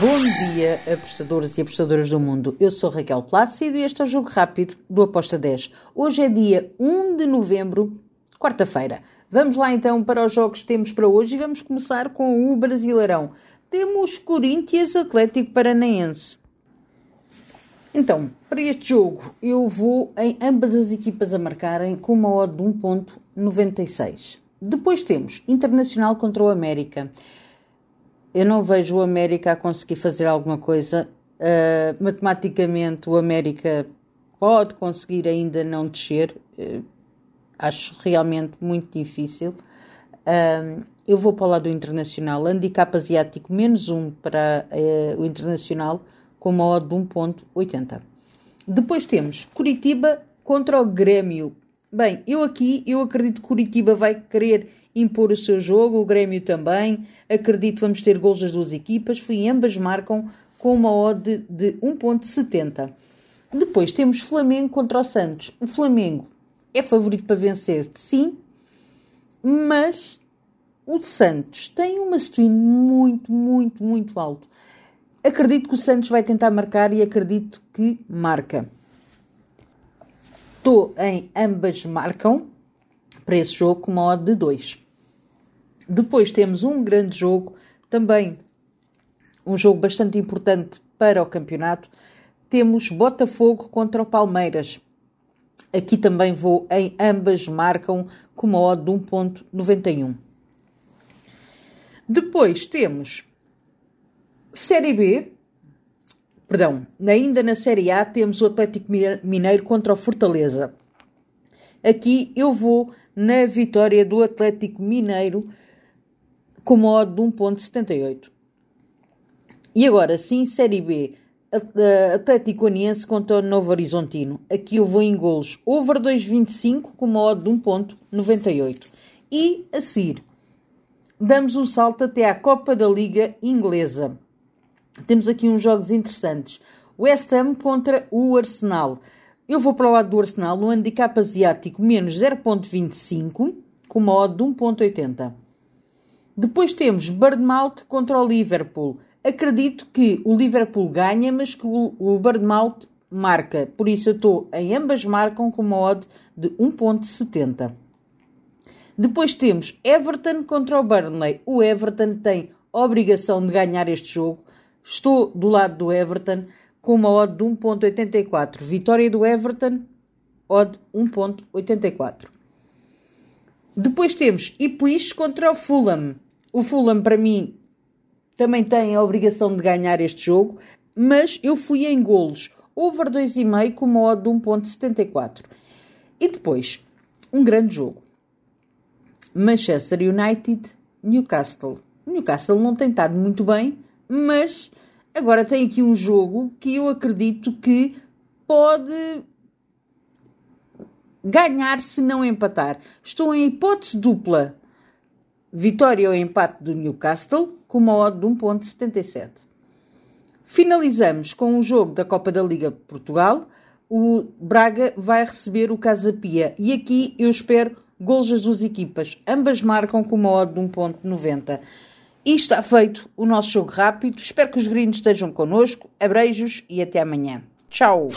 Bom dia, apostadores e apostadoras do mundo. Eu sou Raquel Plácido e este é o Jogo Rápido do Aposta 10. Hoje é dia 1 de novembro, quarta-feira. Vamos lá então para os jogos que temos para hoje e vamos começar com o Brasileirão. Temos Corinthians Atlético Paranaense. Então, para este jogo, eu vou em ambas as equipas a marcarem com uma odd de 1.96. Depois temos Internacional contra o América. Eu não vejo o América a conseguir fazer alguma coisa. Uh, matematicamente, o América pode conseguir ainda não descer. Uh, acho realmente muito difícil. Uh, eu vou para o lado do Internacional. Handicap asiático menos um para o Internacional com uma odd de 1.80. Depois temos Curitiba contra o Grêmio. Bem, eu aqui, eu acredito que Curitiba vai querer impor o seu jogo, o Grêmio também. Acredito que vamos ter gols das duas equipas. Fui, ambas marcam com uma odd de 1.70. Depois temos Flamengo contra o Santos. O Flamengo é favorito para vencer, sim, mas o Santos tem uma swing muito, muito, muito alto. Acredito que o Santos vai tentar marcar e acredito que marca. Estou em ambas marcam para esse jogo com uma odd de 2. Depois temos um grande jogo, também um jogo bastante importante para o campeonato. Temos Botafogo contra o Palmeiras. Aqui também vou em ambas marcam com uma odd de 1.91. Depois temos Série B, perdão, ainda na Série A temos o Atlético Mineiro contra o Fortaleza. Aqui eu vou na vitória do Atlético Mineiro com modo de 1.78. E agora sim, Série B, Atlético Aniense contra o Novo Horizontino. Aqui eu vou em golos over 2.25 com modo de 1.98. E a seguir, damos um salto até à Copa da Liga Inglesa temos aqui uns jogos interessantes. West Ham contra o Arsenal. Eu vou para o lado do Arsenal, no handicap asiático menos 0.25, com uma odd de 1.80. Depois temos Bournemouth contra o Liverpool. Acredito que o Liverpool ganha, mas que o, o Bournemouth marca. Por isso eu estou em ambas marcam com uma odd de 1.70. Depois temos Everton contra o Burnley. O Everton tem obrigação de ganhar este jogo Estou do lado do Everton com uma odd de 1.84. Vitória do Everton, odd 1.84. Depois temos Ipswich contra o Fulham. O Fulham, para mim, também tem a obrigação de ganhar este jogo, mas eu fui em golos. Over 2,5 com uma odd de 1.74. E depois, um grande jogo. Manchester United, Newcastle. Newcastle não tem estado muito bem, mas Agora tem aqui um jogo que eu acredito que pode ganhar se não empatar. Estou em hipótese dupla. Vitória ou empate do Newcastle com uma odd de 1.77. Finalizamos com o jogo da Copa da Liga Portugal. O Braga vai receber o Casa Pia e aqui eu espero gols das duas equipas. Ambas marcam com uma odd de 1.90. E está feito o nosso jogo rápido. Espero que os gringos estejam connosco. Abreijos e até amanhã. Tchau!